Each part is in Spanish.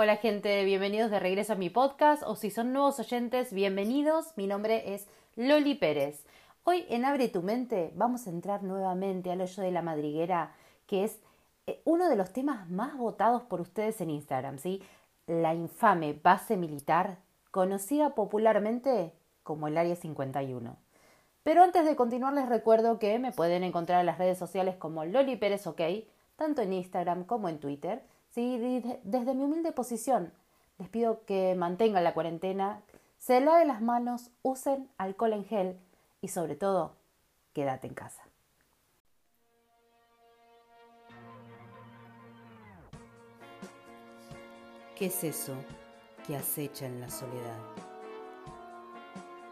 Hola gente, bienvenidos de regreso a mi podcast o si son nuevos oyentes, bienvenidos. Mi nombre es Loli Pérez. Hoy en Abre tu mente vamos a entrar nuevamente al hoyo de la madriguera, que es eh, uno de los temas más votados por ustedes en Instagram, ¿sí? La infame base militar, conocida popularmente como el Área 51. Pero antes de continuar les recuerdo que me pueden encontrar en las redes sociales como Loli Pérez OK, tanto en Instagram como en Twitter Desde mi humilde posición, les pido que mantengan la cuarentena, se laven las manos, usen alcohol en gel y sobre todo, quédate en casa. ¿Qué es eso que acecha en la soledad?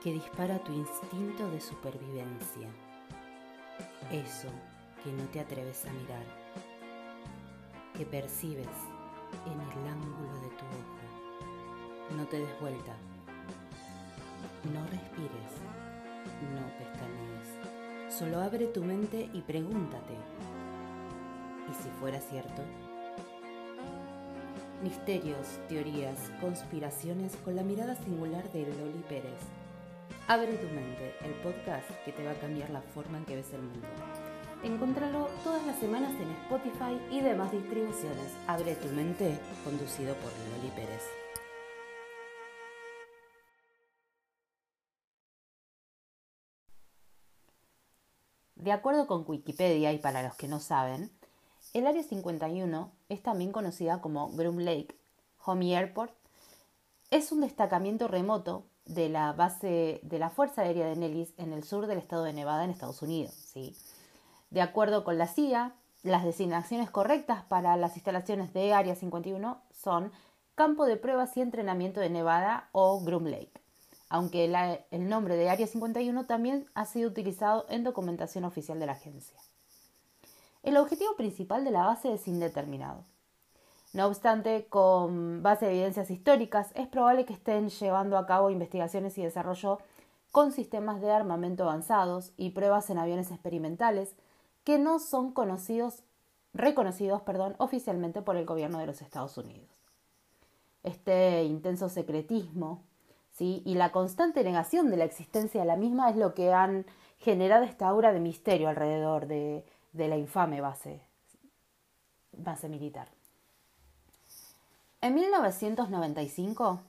Que dispara tu instinto de supervivencia. Eso que no te atreves a mirar que percibes en el ángulo de tu ojo. No te des vuelta. No respires. No pestañees. Solo abre tu mente y pregúntate. ¿Y si fuera cierto? Misterios, teorías, conspiraciones con la mirada singular de Loli Pérez. Abre tu mente, el podcast que te va a cambiar la forma en que ves el mundo. Encontralo todas las semanas en Spotify y demás distribuciones. Abre tu mente, conducido por Loli Pérez. De acuerdo con Wikipedia, y para los que no saben, el Área 51 es también conocida como Groom Lake Homey Airport. Es un destacamiento remoto de la base de la Fuerza Aérea de Nellis en el sur del estado de Nevada en Estados Unidos. ¿sí? De acuerdo con la CIA, las designaciones correctas para las instalaciones de Área 51 son Campo de Pruebas y Entrenamiento de Nevada o Groom Lake, aunque el nombre de Área 51 también ha sido utilizado en documentación oficial de la agencia. El objetivo principal de la base es indeterminado. No obstante, con base de evidencias históricas, es probable que estén llevando a cabo investigaciones y desarrollo con sistemas de armamento avanzados y pruebas en aviones experimentales que no son conocidos, reconocidos perdón, oficialmente por el gobierno de los Estados Unidos. Este intenso secretismo y la constante negación de la existencia de la misma es lo que han generado esta aura de misterio alrededor de, la infame base militar. En 1995,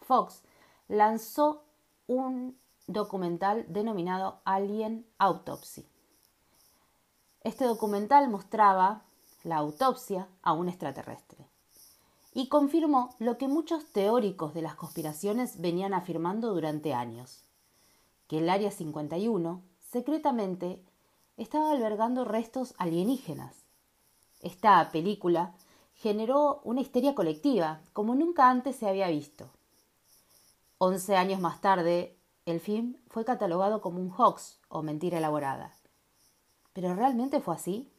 Fox lanzó un documental denominado Alien Autopsy, este documental mostraba la autopsia a un extraterrestre y confirmó lo que muchos teóricos de las conspiraciones venían afirmando durante años, que el Área 51 secretamente estaba albergando restos alienígenas. Esta película generó una histeria colectiva como nunca antes se había visto. Once años más tarde, el film fue catalogado como un hoax o mentira elaborada. ¿Pero realmente fue así?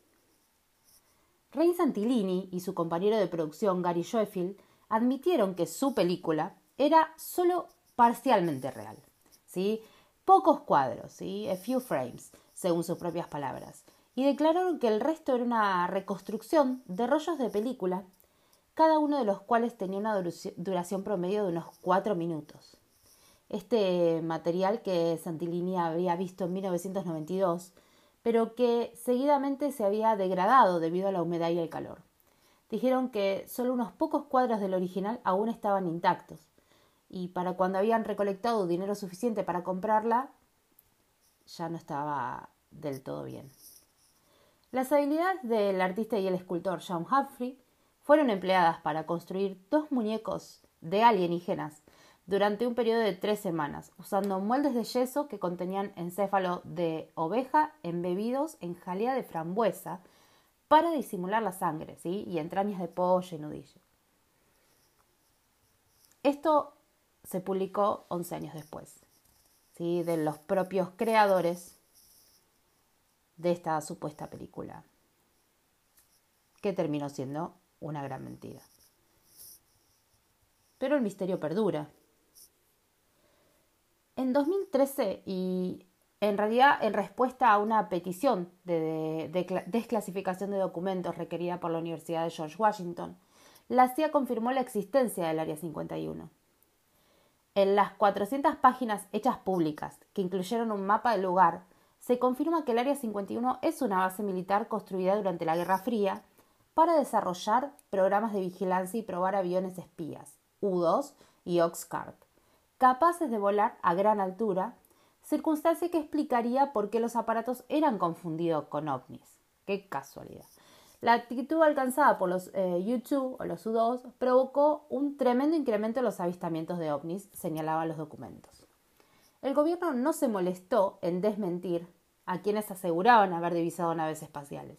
Ray Santilini y su compañero de producción Gary Schofield admitieron que su película era solo parcialmente real. ¿sí? Pocos cuadros, ¿sí? a few frames, según sus propias palabras, y declararon que el resto era una reconstrucción de rollos de película, cada uno de los cuales tenía una duración promedio de unos cuatro minutos. Este material que Santilini había visto en 1992 pero que seguidamente se había degradado debido a la humedad y el calor. Dijeron que solo unos pocos cuadros del original aún estaban intactos, y para cuando habían recolectado dinero suficiente para comprarla, ya no estaba del todo bien. Las habilidades del artista y el escultor John Humphrey fueron empleadas para construir dos muñecos de alienígenas durante un periodo de tres semanas, usando moldes de yeso que contenían encéfalo de oveja embebidos en jalea de frambuesa para disimular la sangre, ¿sí? y entrañas de pollo y nudillo. Esto se publicó 11 años después, ¿sí? de los propios creadores de esta supuesta película, que terminó siendo una gran mentira. Pero el misterio perdura en 2013 y en realidad en respuesta a una petición de, desclasificación de documentos requerida por la Universidad de George Washington, la CIA confirmó la existencia del Área 51. En las 400 páginas hechas públicas, que incluyeron un mapa del lugar, se confirma que el Área 51 es una base militar construida durante la Guerra Fría para desarrollar programas de vigilancia y probar aviones espías, U-2 y Oxcart, capaces de volar a gran altura, circunstancia que explicaría por qué los aparatos eran confundidos con ovnis. Qué casualidad. La actitud alcanzada por los U-2 eh, o los U-2 provocó un tremendo incremento en los avistamientos de ovnis, señalaban los documentos. El gobierno no se molestó en desmentir a quienes aseguraban haber divisado naves espaciales.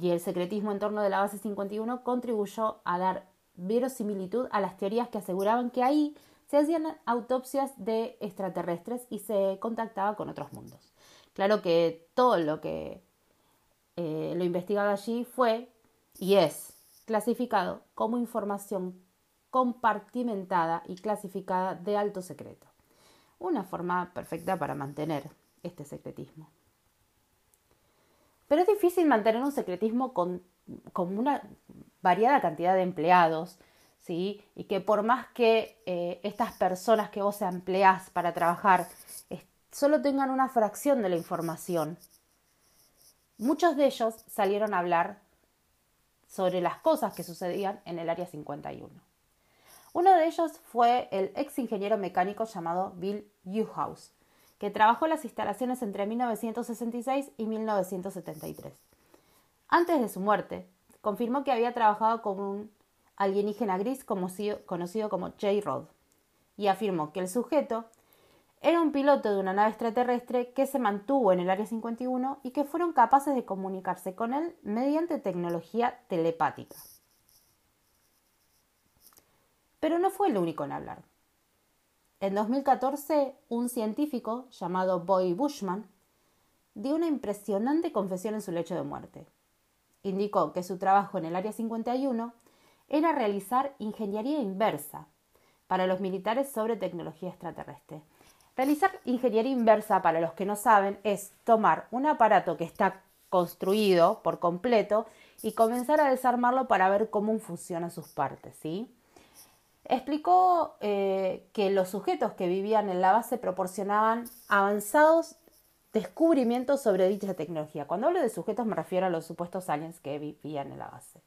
Y el secretismo en torno de la base 51 contribuyó a dar verosimilitud a las teorías que aseguraban que ahí se hacían autopsias de extraterrestres y se contactaba con otros mundos. Claro que todo lo que eh, lo investigado allí fue y es clasificado como información compartimentada y clasificada de alto secreto. Una forma perfecta para mantener este secretismo. Pero es difícil mantener un secretismo con, una variada cantidad de empleados, Y que por más que eh, estas personas que vos empleás para trabajar solo tengan una fracción de la información, Muchos de ellos salieron a hablar sobre las cosas que sucedían en el Área 51. Uno de ellos fue el ex ingeniero mecánico llamado Bill Newhouse, que trabajó en las instalaciones entre 1966 y 1973. Antes de su muerte, confirmó que había trabajado con un alienígena gris conocido como J-Rod y afirmó que el sujeto era un piloto de una nave extraterrestre que se mantuvo en el Área 51 y que fueron capaces de comunicarse con él mediante tecnología telepática. Pero no fue el único en hablar. En 2014, un científico llamado Boy Bushman dio una impresionante confesión en su lecho de muerte. Indicó que su trabajo en el Área 51 era realizar ingeniería inversa para los militares sobre tecnología extraterrestre Realizar ingeniería inversa, para los que no saben, es tomar un aparato que está construido por completo y comenzar a desarmarlo para ver cómo funcionan sus partes. ¿sí? Explicó eh, que los sujetos que vivían en la base proporcionaban avanzados descubrimientos sobre dicha tecnología. Cuando hablo de sujetos me refiero a los supuestos aliens que vivían en la base.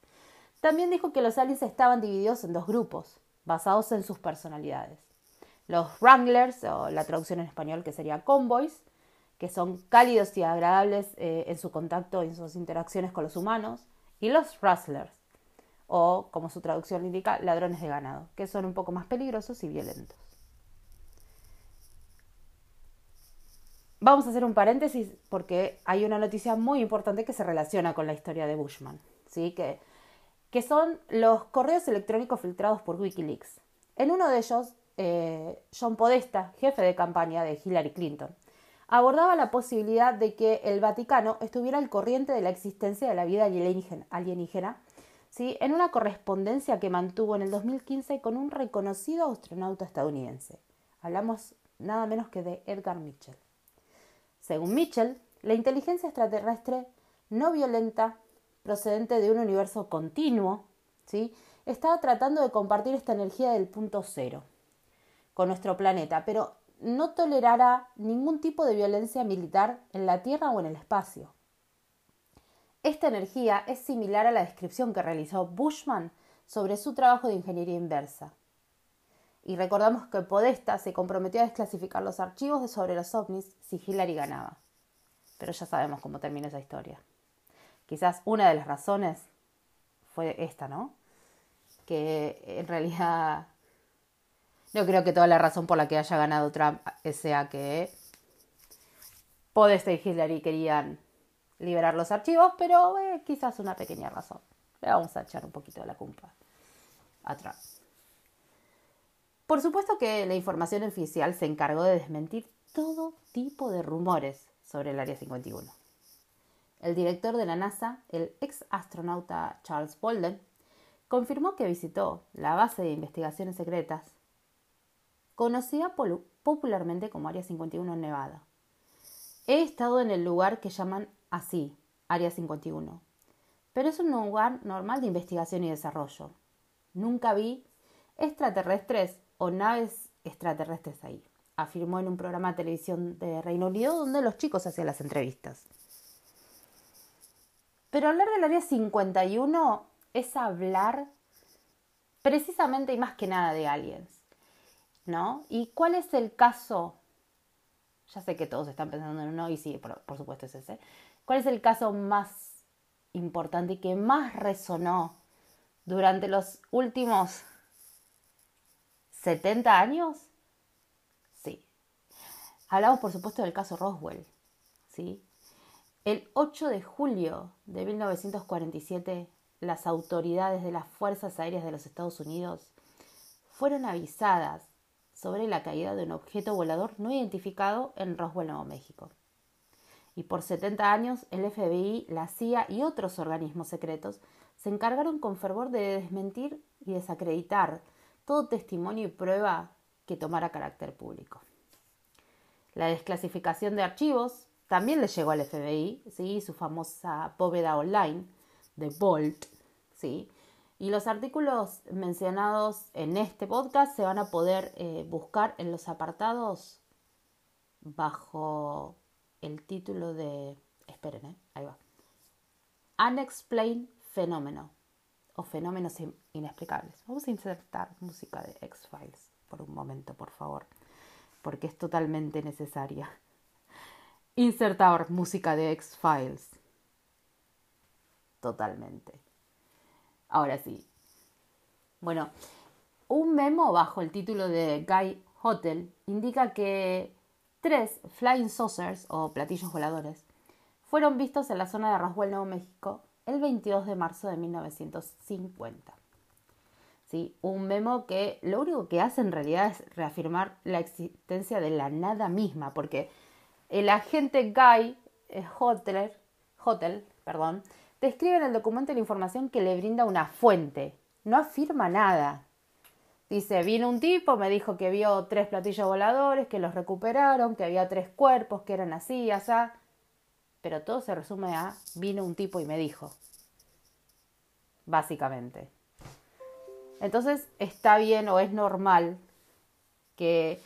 También dijo que los aliens estaban divididos en dos grupos, basados en sus personalidades los Wranglers, o la traducción en español que sería convoys, que son cálidos y agradables eh, en su contacto y en sus interacciones con los humanos, y los Rustlers, o como su traducción indica, ladrones de ganado, que son un poco más peligrosos y violentos. Vamos a hacer un paréntesis porque hay una noticia muy importante que se relaciona con la historia de Bushman, ¿sí? que, que son los correos electrónicos filtrados por Wikileaks. En uno de ellos eh, John Podesta, jefe de campaña de Hillary Clinton, abordaba la posibilidad de que el Vaticano estuviera al corriente de la existencia de la vida alienígena, ¿sí? en una correspondencia que mantuvo en el 2015 con un reconocido astronauta estadounidense. Hablamos nada menos que de Edgar Mitchell. Según Mitchell, la inteligencia extraterrestre no violenta, procedente de un universo continuo, ¿sí? estaba tratando de compartir esta energía del punto cero con nuestro planeta, pero no tolerará ningún tipo de violencia militar en la Tierra o en el espacio. Esta energía es similar a la descripción que realizó Bushman sobre su trabajo de ingeniería inversa. Y recordamos que Podesta se comprometió a desclasificar los archivos sobre los ovnis si Hillary ganaba. Pero ya sabemos cómo termina esa historia. Quizás una de las razones fue esta, ¿no? Que en realidad no creo que toda la razón por la que haya ganado Trump sea que Podesta y Hillary querían liberar los archivos, pero eh, quizás una pequeña razón. Le vamos a echar un poquito de la culpa a Trump. Por supuesto que la información oficial se encargó de desmentir todo tipo de rumores sobre el Área 51. El director de la NASA, el ex astronauta Charles Bolden, confirmó que visitó la base de investigaciones secretas conocida popularmente como Área 51 en Nevada. He estado en el lugar que llaman así, Área 51, pero es un lugar normal de investigación y desarrollo. Nunca vi extraterrestres o naves extraterrestres ahí, afirmó en un programa de televisión de Reino Unido donde los chicos hacían las entrevistas. Pero hablar del área 51 es hablar precisamente y más que nada de aliens, ¿no? ¿Y cuál es el caso? Ya sé que todos están pensando en uno y sí, por, por supuesto es ese. ¿Cuál es el caso más importante y que más resonó durante los últimos 70 años? Sí. Hablamos, por supuesto, del caso Roswell. ¿sí? El 8 de julio de 1947, las autoridades de las Fuerzas Aéreas de los Estados Unidos fueron avisadas sobre la caída de un objeto volador no identificado en Roswell, Nuevo México. Y por 70 años, el FBI, la CIA y otros organismos secretos se encargaron con fervor de desmentir y desacreditar todo testimonio y prueba que tomara carácter público. La desclasificación de archivos también le llegó al FBI, ¿sí? su famosa bóveda online de Bolt, ¿sí? y los artículos mencionados en este podcast se van a poder eh, buscar en los apartados bajo el título de... Esperen, ¿eh? ahí va. Unexplained Phenomenon o fenómenos inexplicables. Vamos a insertar música de X-Files por un momento, por favor, porque es totalmente necesaria. Insertar música de X-Files. Totalmente. Ahora sí. Bueno, un memo bajo el título de Guy Hotel indica que tres flying saucers o platillos voladores fueron vistos en la zona de Roswell, Nuevo México, el 22 de marzo de 1950. ¿Sí? Un memo que lo único que hace en realidad es reafirmar la existencia de la nada misma, porque el agente Guy eh, Hotel, perdón, describe en el documento la información que le brinda una fuente, no afirma nada. Dice, vino un tipo, me dijo que vio tres platillos voladores, que los recuperaron, que había tres cuerpos, que eran así, así pero todo se resume a vino un tipo y me dijo. Básicamente. Entonces está bien o es normal que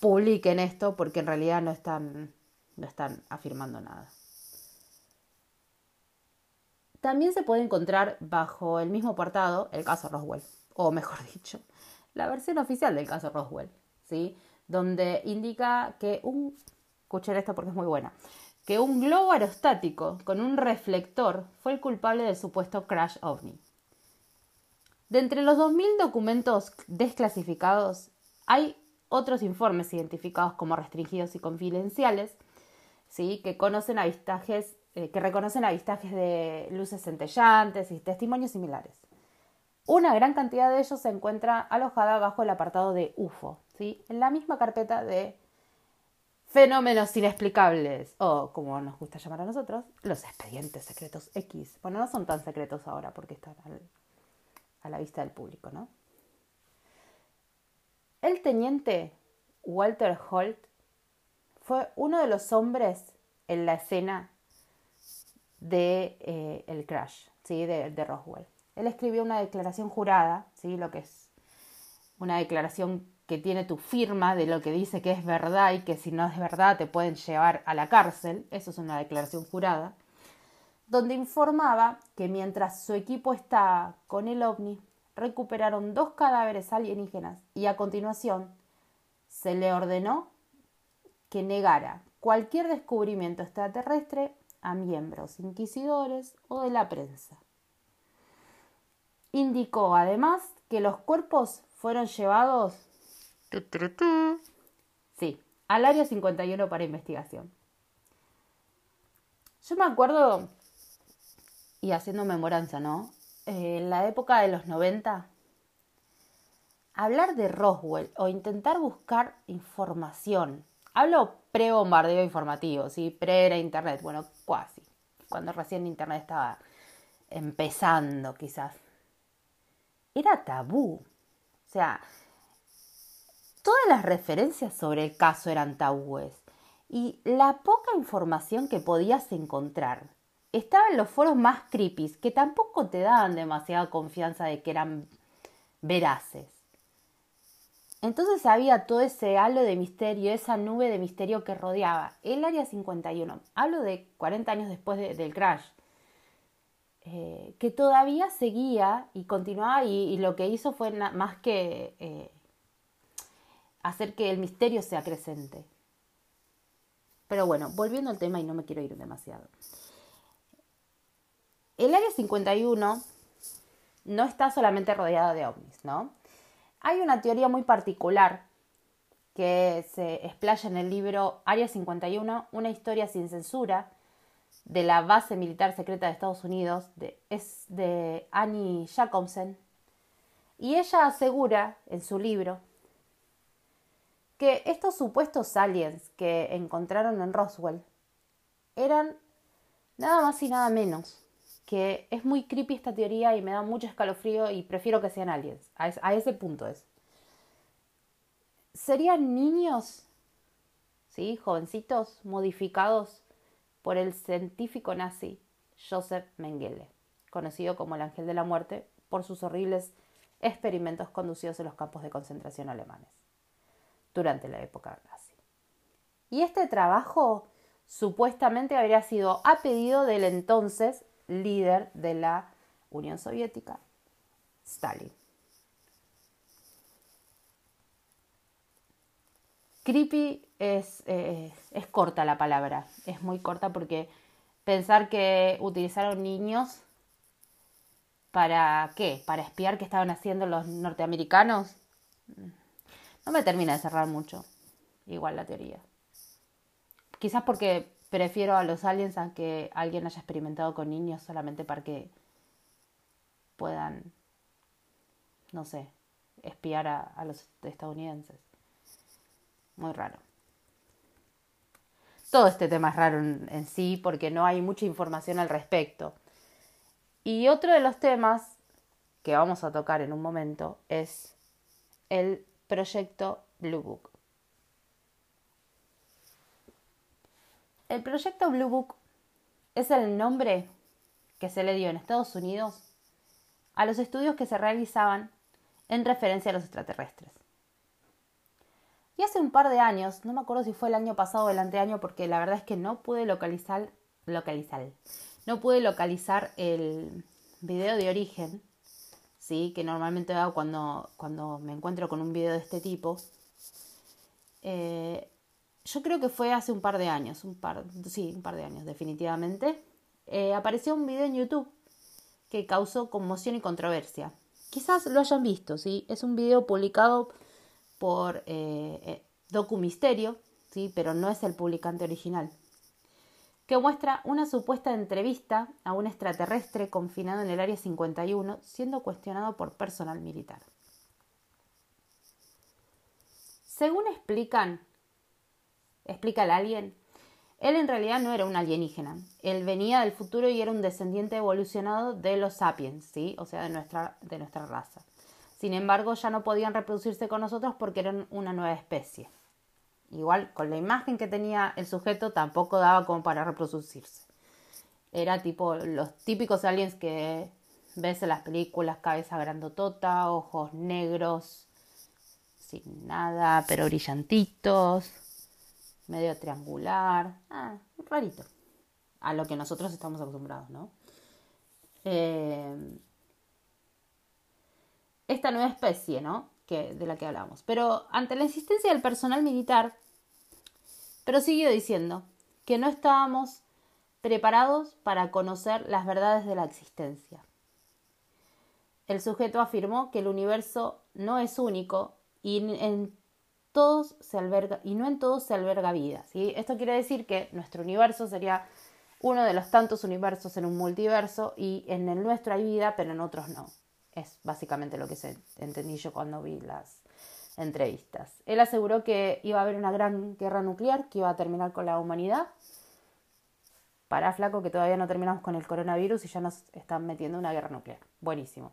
publiquen esto porque en realidad no están, no están afirmando nada. También se puede encontrar bajo el mismo apartado el caso Roswell, o mejor dicho, la versión oficial del caso Roswell, ¿sí? donde indica que un... Escuchen esto porque es muy buena que un globo aerostático con un reflector fue el culpable del supuesto crash ovni. De entre los 2.000 documentos desclasificados, hay otros informes identificados como restringidos y confidenciales, ¿sí? que, conocen avistajes, eh, que reconocen avistajes de luces centellantes y testimonios similares. Una gran cantidad de ellos se encuentra alojada bajo el apartado de UFO, ¿sí? en la misma carpeta de fenómenos inexplicables, o como nos gusta llamar a nosotros, los expedientes secretos X. Bueno, no son tan secretos ahora porque están a la vista del público, ¿no? El teniente Walter Holt fue uno de los hombres en la escena de eh, el crash, ¿sí? De, Roswell. Él escribió una declaración jurada, ¿sí? Lo que es una declaración que tiene tu firma de lo que dice que es verdad y que si no es verdad te pueden llevar a la cárcel, eso es una declaración jurada, donde informaba que mientras su equipo está con el ovni, recuperaron dos cadáveres alienígenas y a continuación se le ordenó que negara cualquier descubrimiento extraterrestre a miembros inquisidores o de la prensa. Indicó además que los cuerpos fueron llevados Sí, al área 51 para investigación. Yo me acuerdo, y haciendo memoranza, ¿no? Eh, en la época de los 90, hablar de Roswell o intentar buscar información. Hablo pre-bombardeo informativo, ¿sí? Pre-era Internet, bueno, casi. Cuando recién Internet estaba empezando, quizás. Era tabú. O sea, Todas las referencias sobre el caso eran tabúes y la poca información que podías encontrar estaba en los foros más creepy, que tampoco te daban demasiada confianza de que eran veraces. Entonces había todo ese halo de misterio, esa nube de misterio que rodeaba el Área 51. Hablo de 40 años después del crash. Eh, que todavía seguía y continuaba y, lo que hizo fue más que eh, hacer que el misterio sea creciente. Pero bueno, volviendo al tema y no me quiero ir demasiado. El área 51 no está solamente rodeada de ovnis, ¿no? Hay una teoría muy particular que se explaya en el libro Área 51, una historia sin censura, de la base militar secreta de Estados Unidos, de, es de Annie Jacobsen, y ella asegura en su libro que estos supuestos aliens que encontraron en Roswell eran nada más y nada menos que es muy creepy esta teoría y me da mucho escalofrío y prefiero que sean aliens. A, ese punto es. Serían niños, ¿sí? Jovencitos modificados por el científico nazi Joseph Mengele, conocido como el ángel de la muerte por sus horribles experimentos conducidos en los campos de concentración alemanes durante la época nazi. Y este trabajo supuestamente habría sido a pedido del entonces líder de la Unión Soviética, Stalin. Creepy es, eh, es corta la palabra, es muy corta porque pensar que utilizaron niños para qué, para espiar qué estaban haciendo los norteamericanos, no me termina de cerrar mucho, igual la teoría. Quizás porque prefiero a los aliens a que alguien haya experimentado con niños solamente para que puedan, no sé, espiar a, los estadounidenses. Muy raro. Todo este tema es raro en, sí porque no hay mucha información al respecto. Y otro de los temas que vamos a tocar en un momento es el proyecto Blue Book. El proyecto Blue Book es el nombre que se le dio en Estados Unidos a los estudios que se realizaban en referencia a los extraterrestres. Y hace un par de años, no me acuerdo si fue el año pasado o el anteaño, porque la verdad es que no pude localizar, localizar, no pude localizar el video de origen, sí, que normalmente hago cuando, cuando me encuentro con un video de este tipo. Eh, yo creo que fue hace un par de años, un par, sí, un par de años definitivamente, eh, apareció un video en YouTube que causó conmoción y controversia. Quizás lo hayan visto, ¿sí? Es un video publicado por eh, eh Documisterio, ¿sí? Pero no es el publicante original. Que muestra una supuesta entrevista a un extraterrestre confinado en el Área 51 siendo cuestionado por personal militar. Según explican explica el alien. Él en realidad no era un alienígena. Él venía del futuro y era un descendiente evolucionado de los sapiens, ¿sí? O sea, de nuestra, de nuestra raza. Sin embargo, ya no podían reproducirse con nosotros porque eran una nueva especie. Igual, con la imagen que tenía el sujeto, tampoco daba como para reproducirse. Era tipo los típicos aliens que ves en las películas, cabeza grandotota, ojos negros, sin nada, pero brillantitos medio triangular, ah, rarito, a lo que nosotros estamos acostumbrados, ¿no? Eh, esta nueva especie, ¿no? Que, de la que hablamos. Pero ante la insistencia del personal militar, prosiguió diciendo que no estábamos preparados para conocer las verdades de la existencia. El sujeto afirmó que el universo no es único y en todos se alberga, y no en todos se alberga vida. ¿sí? Esto quiere decir que nuestro universo sería uno de los tantos universos en un multiverso y en el nuestro hay vida, pero en otros no. Es básicamente lo que se entendí yo cuando vi las entrevistas. Él aseguró que iba a haber una gran guerra nuclear que iba a terminar con la humanidad. Para flaco que todavía no terminamos con el coronavirus y ya nos están metiendo una guerra nuclear. Buenísimo.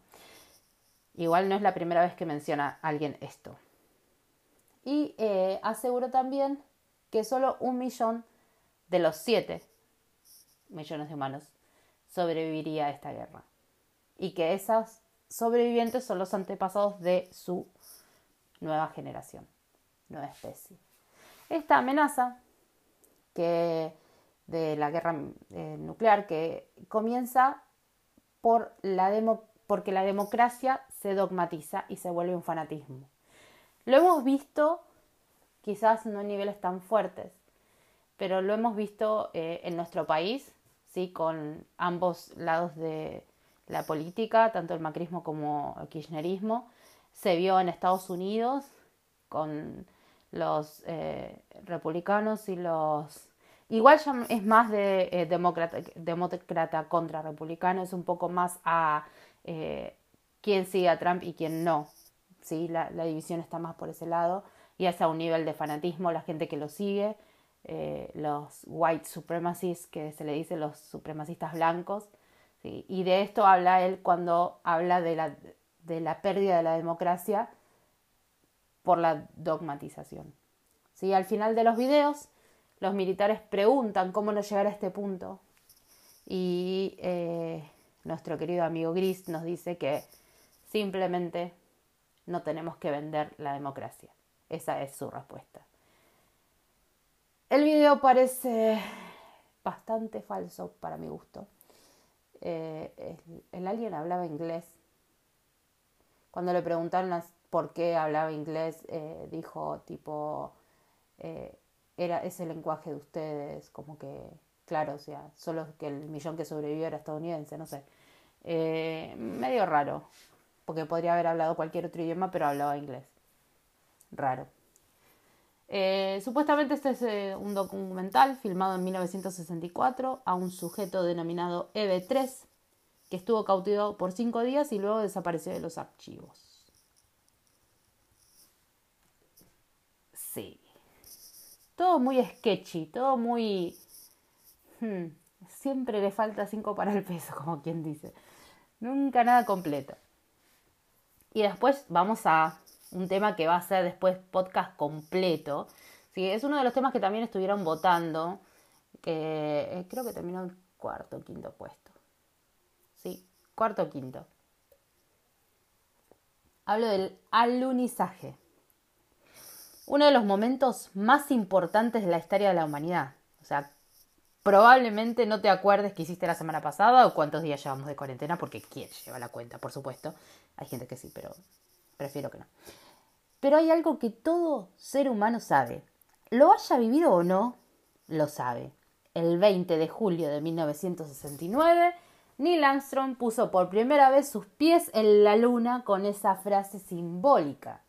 Igual no es la primera vez que menciona alguien esto. Y eh, aseguró también que solo un millón de los siete millones de humanos sobreviviría a esta guerra. Y que esos sobrevivientes son los antepasados de su nueva generación, nueva especie. Esta amenaza que de la guerra eh, nuclear que comienza por la porque la democracia se dogmatiza y se vuelve un fanatismo. Lo hemos visto, quizás no en niveles tan fuertes, pero lo hemos visto eh, en nuestro país, ¿sí? con ambos lados de la política, tanto el macrismo como el kirchnerismo. Se vio en Estados Unidos con los eh, republicanos y los... Igual ya es más de eh, demócrata, contra republicano, es un poco más a quién sigue a Trump y quién no. ¿Sí? La, división está más por ese lado y es a un nivel de fanatismo la gente que lo sigue eh, los white supremacists, que se le dice los supremacistas blancos. Y de esto habla él cuando habla de la, de la pérdida de la democracia por la dogmatización. ¿Sí? Al final de los videos, los militares preguntan cómo no llegar a este punto. Y eh, nuestro querido amigo Gris nos dice que simplemente no tenemos que vender la democracia. Esa es su respuesta. El video parece bastante falso para mi gusto. Eh, el, alien hablaba inglés. Cuando le preguntaron por qué hablaba inglés, eh, dijo tipo, eh, era ese lenguaje de ustedes, como que, claro, o sea, solo que el millón que sobrevivió era estadounidense, no sé. medio raro, porque podría haber hablado cualquier otro idioma, pero hablaba inglés. Raro. Eh, supuestamente este es eh, un documental filmado en 1964 a un sujeto denominado EB3 que estuvo cautivado por cinco días y luego desapareció de los archivos. Sí. Todo muy sketchy, todo muy... Hmm, siempre le falta cinco para el peso, como quien dice. Nunca nada completo. Y después vamos a un tema que va a ser después podcast completo. Sí, es uno de los temas que también estuvieron votando, que eh, creo que terminó el cuarto o quinto puesto. Sí, cuarto o quinto. Hablo del alunizaje. Uno de los momentos más importantes de la historia de la humanidad. O sea, probablemente no te acuerdes que hiciste la semana pasada o cuántos días llevamos de cuarentena, porque quién lleva la cuenta, por supuesto. Hay gente que sí, pero prefiero que no. Pero hay algo que todo ser humano sabe. Lo haya vivido o no, lo sabe. El 20 de julio de 1969, Neil Armstrong puso por primera vez sus pies en la luna con esa frase simbólica.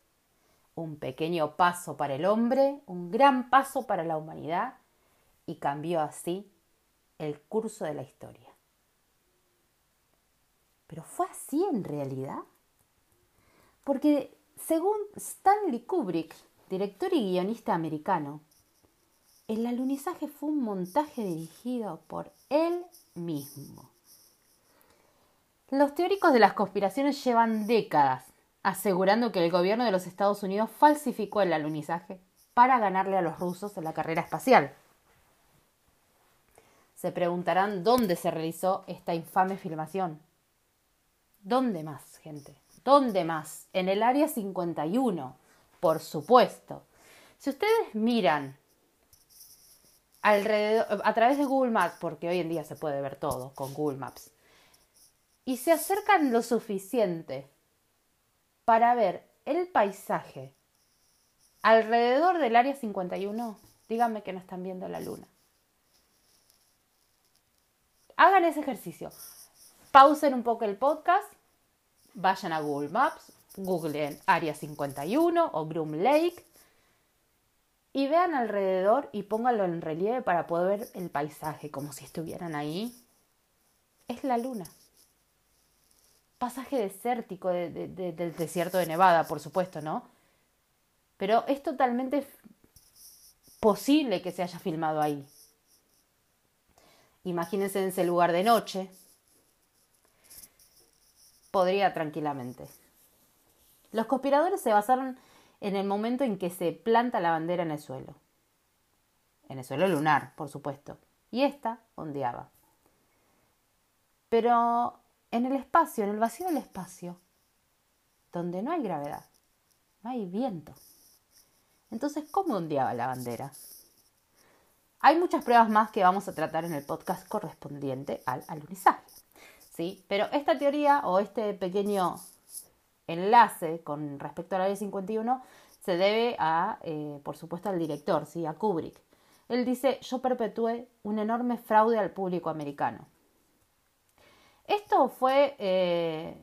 Un pequeño paso para el hombre, un gran paso para la humanidad, y cambió así el curso de la historia. Pero fue así en realidad. Porque según Stanley Kubrick, director y guionista americano, el alunizaje fue un montaje dirigido por él mismo. Los teóricos de las conspiraciones llevan décadas asegurando que el gobierno de los Estados Unidos falsificó el alunizaje para ganarle a los rusos en la carrera espacial. Se preguntarán dónde se realizó esta infame filmación. ¿Dónde más, gente? ¿Dónde más? En el área 51, por supuesto. Si ustedes miran alrededor, a través de Google Maps, porque hoy en día se puede ver todo con Google Maps, y se acercan lo suficiente para ver el paisaje alrededor del área 51, díganme que no están viendo la luna. Hagan ese ejercicio. Pausen un poco el podcast vayan a Google Maps, googleen Área 51 o Groom Lake y vean alrededor y pónganlo en relieve para poder ver el paisaje como si estuvieran ahí. Es la luna. Pasaje desértico del desierto de Nevada, por supuesto, ¿no? Pero es totalmente posible que se haya filmado ahí. Imagínense en ese lugar de noche, podría tranquilamente. Los conspiradores se basaron en el momento en que se planta la bandera en el suelo. En el suelo lunar, por supuesto. Y esta ondeaba. pero en el espacio, en el vacío del espacio, donde no hay gravedad, no hay viento. Entonces, ¿cómo ondeaba la bandera? Hay muchas pruebas más que vamos a tratar en el podcast correspondiente al alunizaje. ¿sí? Pero esta teoría o este pequeño enlace con respecto al área 51 se debe a, eh, por supuesto, al director, ¿sí? a Kubrick. Él dice, yo perpetué un enorme fraude al público americano. Esto fue eh,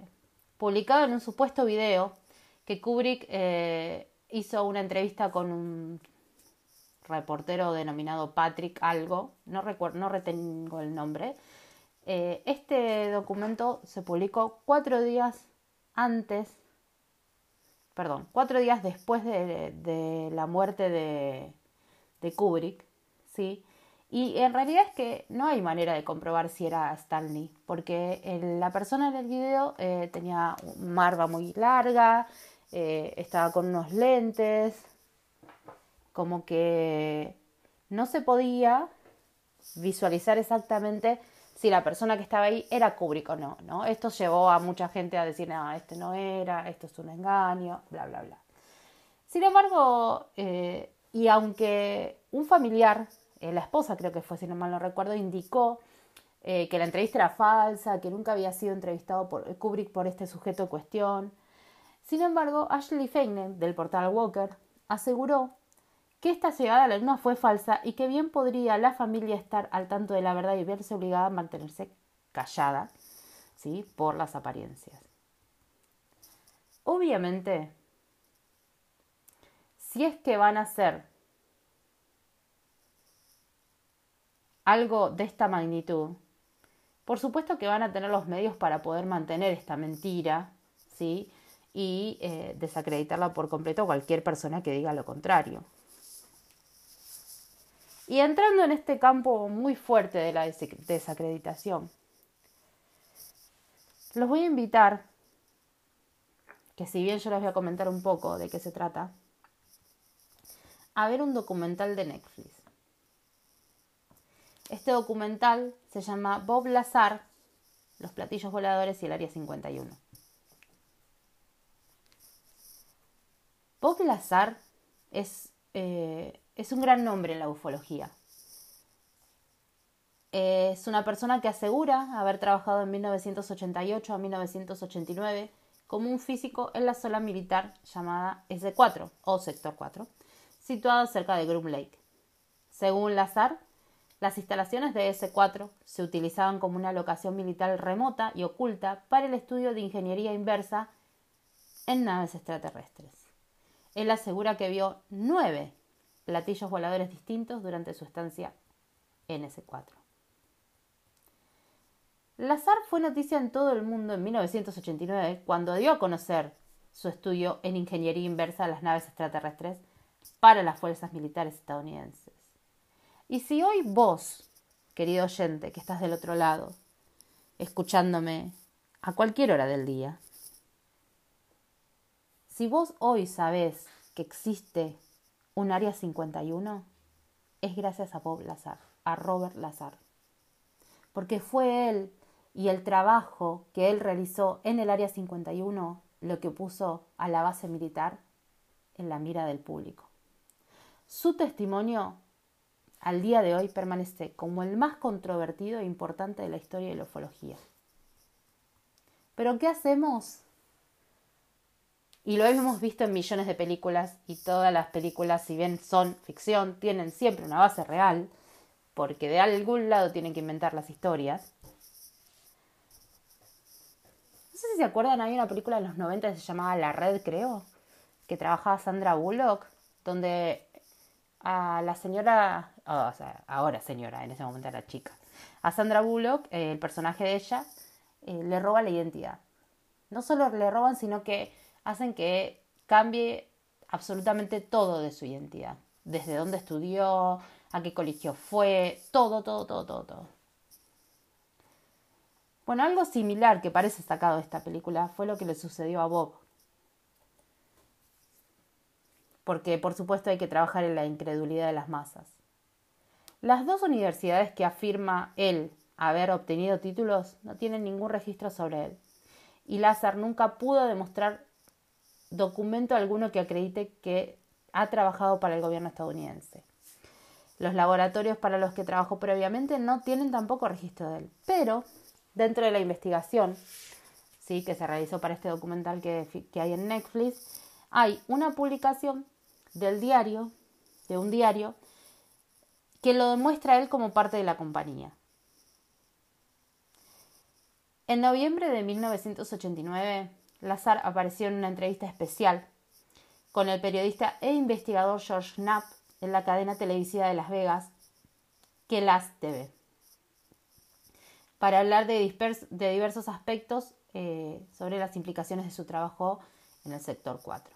publicado en un supuesto video que Kubrick eh, hizo una entrevista con un reportero denominado Patrick algo, no, recuerdo, no retengo el nombre. Eh, este documento se publicó cuatro días antes, perdón, cuatro días después de, la muerte de, Kubrick, ¿sí? Y en realidad es que no hay manera de comprobar si era Stanley, porque la persona en el video eh, tenía una barba muy larga, eh, estaba con unos lentes, como que no se podía visualizar exactamente si la persona que estaba ahí era Kubrick o no, ¿no? Esto llevó a mucha gente a decir, no, este no era, esto es un engaño, bla, bla, bla. Sin embargo, eh, y aunque un familiar, eh, la esposa creo que fue, si no mal no recuerdo, indicó eh, que la entrevista era falsa, que nunca había sido entrevistado por Kubrick por este sujeto en cuestión. Sin embargo, Ashley Feignen, del portal Walker, aseguró que esta llegada a la luna fue falsa y que bien podría la familia estar al tanto de la verdad y verse obligada a mantenerse callada, ¿sí? Por las apariencias. Obviamente, si es que van a hacer algo de esta magnitud, por supuesto que van a tener los medios para poder mantener esta mentira, ¿sí? Y eh, desacreditarla por completo a cualquier persona que diga lo contrario. Y entrando en este campo muy fuerte de la desacreditación, los voy a invitar, que si bien yo les voy a comentar un poco de qué se trata, a ver un documental de Netflix. Este documental se llama Bob Lazar, los platillos voladores y el Área 51. Bob Lazar es eh, es un gran nombre en la ufología. Es una persona que asegura haber trabajado en 1988 a 1989 como un físico en la zona militar llamada S4 o Sector 4, situada cerca de Groom Lake. Según Lazar, las instalaciones de S4 se utilizaban como una locación militar remota y oculta para el estudio de ingeniería inversa en naves extraterrestres. Él asegura que vio nueve platillos voladores distintos durante su estancia en S4. Lazar fue noticia en todo el mundo en 1989 cuando dio a conocer su estudio en ingeniería inversa de las naves extraterrestres para las fuerzas militares estadounidenses. Y si hoy vos, querido oyente, que estás del otro lado, escuchándome a cualquier hora del día, si vos hoy sabés que existe un área 51 es gracias a Bob Lazar, a Robert Lazar. Porque fue él y el trabajo que él realizó en el área 51 lo que puso a la base militar en la mira del público. Su testimonio al día de hoy permanece como el más controvertido e importante de la historia de la ufología. Pero ¿qué hacemos y lo hemos visto en millones de películas y todas las películas, si bien son ficción, tienen siempre una base real, porque de algún lado tienen que inventar las historias. No sé si se acuerdan, hay una película de los 90 que se llamaba La Red, creo, que trabajaba Sandra Bullock, donde a la señora, o sea, ahora señora, en ese momento era chica, a Sandra Bullock, el personaje de ella, eh, le roba la identidad. No solo le roban, sino que hacen que cambie absolutamente todo de su identidad. Desde dónde estudió, a qué colegio fue, todo, todo, todo, todo, todo. Bueno, algo similar que parece sacado de esta película fue lo que le sucedió a Bob. Porque por supuesto hay que trabajar en la incredulidad de las masas. Las dos universidades que afirma él haber obtenido títulos no tienen ningún registro sobre él. Y Lazar nunca pudo demostrar documento alguno que acredite que ha trabajado para el gobierno estadounidense. Los laboratorios para los que trabajó previamente no tienen tampoco registro de él. Pero dentro de la investigación ¿sí? que se realizó para este documental que, que hay en Netflix, hay una publicación del diario, de un diario, que lo demuestra él como parte de la compañía. En noviembre de 1989, Lazar apareció en una entrevista especial con el periodista e investigador George Knapp en la cadena televisiva de Las Vegas, Kelas TV, para hablar de, de diversos aspectos eh, sobre las implicaciones de su trabajo en el sector 4.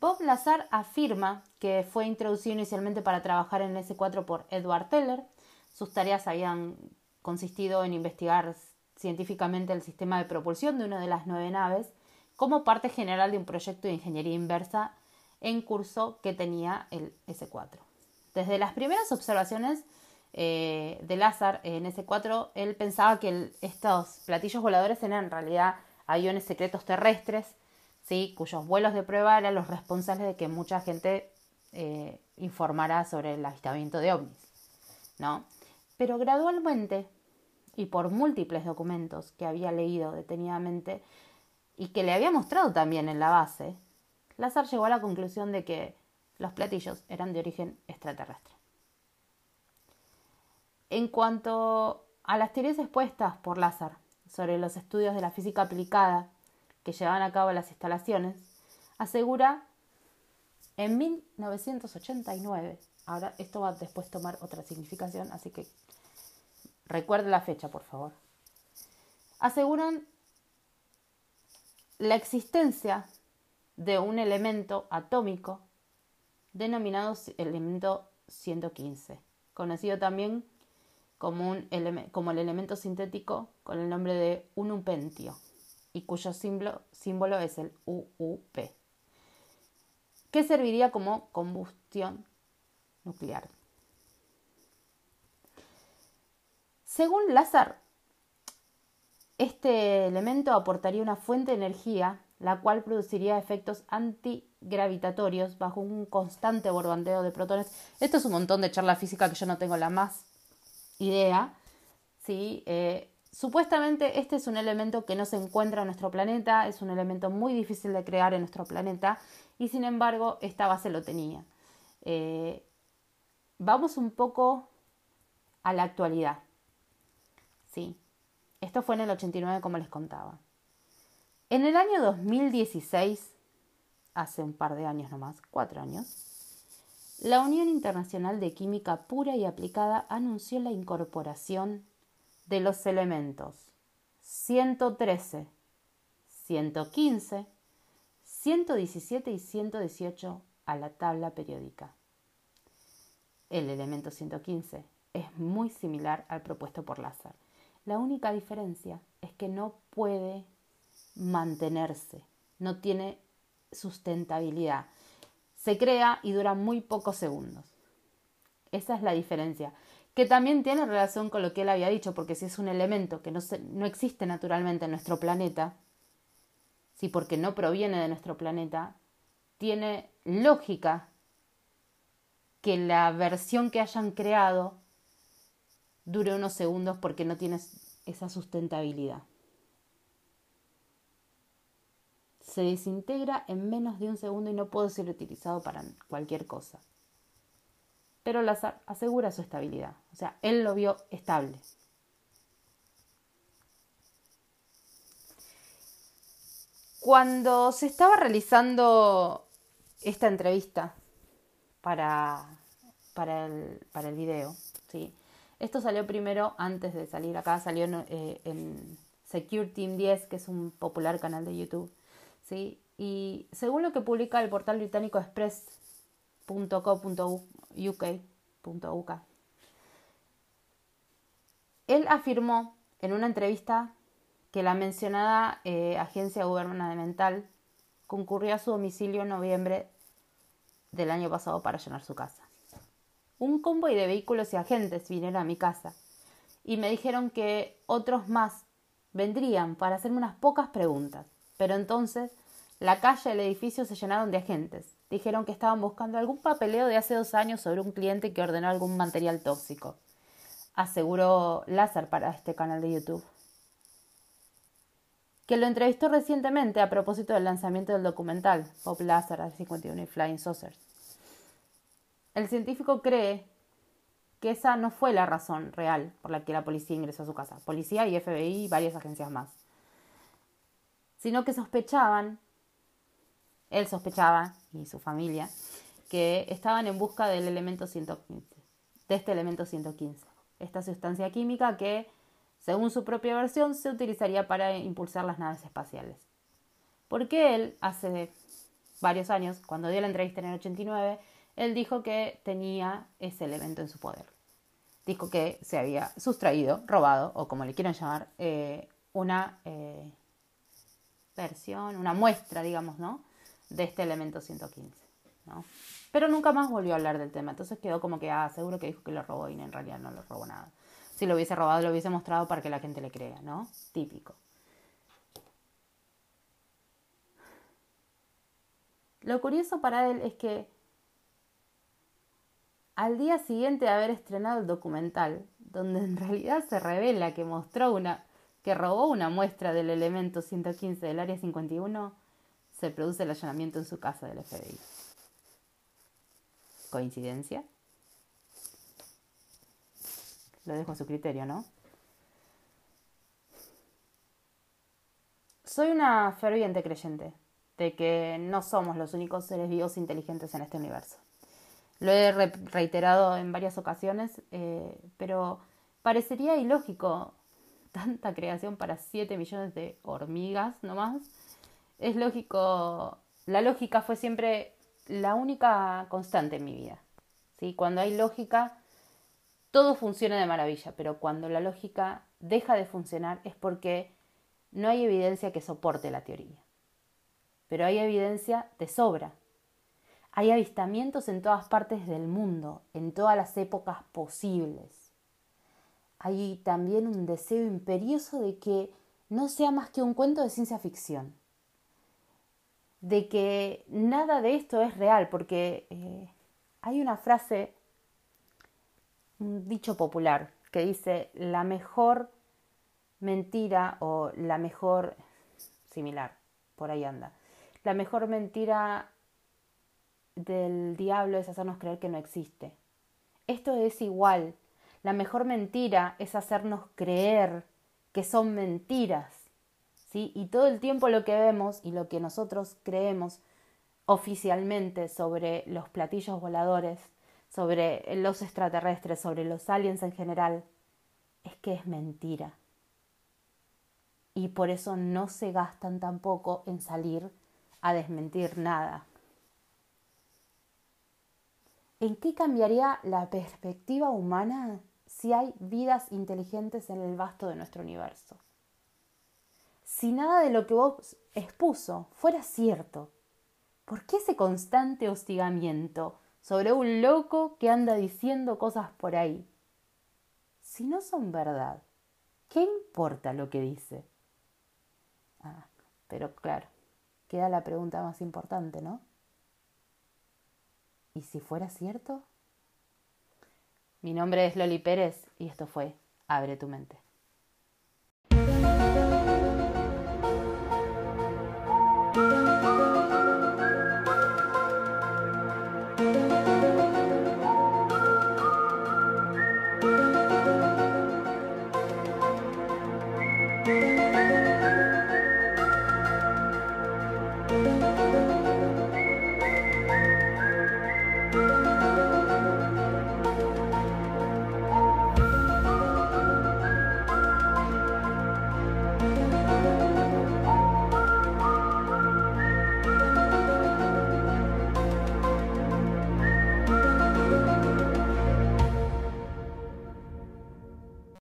Bob Lazar afirma que fue introducido inicialmente para trabajar en S4 por Edward Teller. Sus tareas habían consistido en investigar científicamente el sistema de propulsión de una de las nueve naves como parte general de un proyecto de ingeniería inversa en curso que tenía el S4. Desde las primeras observaciones eh, de Lazar en S4, él pensaba que estos platillos voladores eran en realidad aviones secretos terrestres ¿sí? cuyos vuelos de prueba eran los responsables de que mucha gente eh, informara sobre el avistamiento de ovnis. ¿no? Pero gradualmente, y por múltiples documentos que había leído detenidamente y que le había mostrado también en la base, Lazar llegó a la conclusión de que los platillos eran de origen extraterrestre. En cuanto a las teorías expuestas por Lazar sobre los estudios de la física aplicada que llevaban a cabo las instalaciones, asegura en 1989, ahora esto va a tomar otra significación, así que recuerde la fecha, por favor, aseguran la existencia de un elemento atómico denominado elemento 115, conocido también como, el elemento sintético con el nombre de unupentio y cuyo símbolo es el UUP, que serviría como combustión nuclear. Según Lazar, este elemento aportaría una fuente de energía, la cual produciría efectos antigravitatorios bajo un constante borbandeo de protones. Esto es un montón de charla física que yo no tengo la más idea. Eh, Supuestamente este es un elemento que no se encuentra en nuestro planeta, es un elemento muy difícil de crear en nuestro planeta y sin embargo esta base lo tenía. Eh, vamos un poco a la actualidad. Sí, esto fue en el 89 como les contaba. En el año 2016, hace un par de años nomás, cuatro años, la Unión Internacional de Química Pura y Aplicada anunció la incorporación de los elementos 113, 115, 117 y 118 a la tabla periódica. El elemento 115 es muy similar al propuesto por Lázaro. La única diferencia es que no puede mantenerse, no tiene sustentabilidad. Se crea y dura muy pocos segundos. Esa es la diferencia que también tiene relación con lo que él había dicho, porque si es un elemento que no, no existe naturalmente en nuestro planeta, si porque no proviene de nuestro planeta, tiene lógica que la versión que hayan creado dure unos segundos porque no tiene esa sustentabilidad. Se desintegra en menos de un segundo y no puede ser utilizado para cualquier cosa pero Lazar asegura su estabilidad. O sea, él lo vio estable. Cuando se estaba realizando esta entrevista para, para, el, para el video, ¿sí? Esto salió primero antes de salir acá, salió en, eh, Secure Team 10, que es un popular canal de YouTube. ¿sí? Y según lo que publica el portal británico express.co.uk. Él afirmó en una entrevista que la mencionada eh, agencia gubernamental concurrió a su domicilio en noviembre del año pasado para llenar su casa. Un convoy de vehículos y agentes vinieron a mi casa y me dijeron que otros más vendrían para hacerme unas pocas preguntas. Pero entonces la calle y el edificio se llenaron de agentes. Dijeron que estaban buscando algún papeleo de hace dos años sobre un cliente que ordenó algún material tóxico. Aseguró Lázaro para este canal de YouTube. Que lo entrevistó recientemente a propósito del lanzamiento del documental Pop Lazar 51 y Flying Saucers. El científico cree que esa no fue la razón real por la que la policía ingresó a su casa. Policía y FBI y varias agencias más. Sino que sospechaban, él sospechaba y su familia, que estaban en busca del elemento 115, de este elemento 115, esta sustancia química que, según su propia versión, se utilizaría para impulsar las naves espaciales. Porque él, hace varios años, cuando dio la entrevista en el 89, él dijo que tenía ese elemento en su poder. Dijo que se había sustraído, robado, o como le quieran llamar, eh, una eh, versión, una muestra, digamos, ¿no? De este elemento 115, ¿no? Pero nunca más volvió a hablar del tema. Entonces quedó como que, ah, seguro que dijo que lo robó y en realidad no lo robó nada. Si lo hubiese robado, lo hubiese mostrado para que la gente le crea, ¿no? Típico. Lo curioso para él es que al día siguiente de haber estrenado el documental, donde en realidad se revela que mostró una que robó una muestra del elemento 115 del área 51, se produce el allanamiento en su casa del FBI. ¿Coincidencia? Lo dejo a su criterio, ¿no? Soy una ferviente creyente de que no somos los únicos seres vivos inteligentes en este universo. Lo he reiterado en varias ocasiones, eh, pero parecería ilógico tanta creación para 7 millones de hormigas nomás. Es lógico, la lógica fue siempre la única constante en mi vida. ¿sí? Cuando hay lógica, todo funciona de maravilla, pero cuando la lógica deja de funcionar es porque no hay evidencia que soporte la teoría. Pero hay evidencia de sobra. Hay avistamientos en todas partes del mundo, en todas las épocas posibles. Hay también un deseo imperioso de que no sea más que un cuento de ciencia ficción. De que nada de esto es real, porque eh, hay una frase, un dicho popular, que dice, la mejor mentira o la mejor, similar, por ahí anda, la mejor mentira del diablo es hacernos creer que no existe. Esto es igual. La mejor mentira es hacernos creer que son mentiras. ¿sí? Y todo el tiempo lo que vemos y lo que nosotros creemos oficialmente sobre los platillos voladores, sobre los extraterrestres, sobre los aliens en general, es que es mentira. Y por eso no se gastan tampoco en salir a desmentir nada. ¿En qué cambiaría la perspectiva humana si hay vidas inteligentes en el vasto de nuestro universo? Si nada de lo que vos expuso fuera cierto, ¿por qué ese constante hostigamiento sobre un loco que anda diciendo cosas por ahí? Si no son verdad, ¿qué importa lo que dice? Ah, pero claro, queda la pregunta más importante, ¿no? ¿Y si fuera cierto? Mi nombre es Loli Pérez y esto fue Abre tu mente.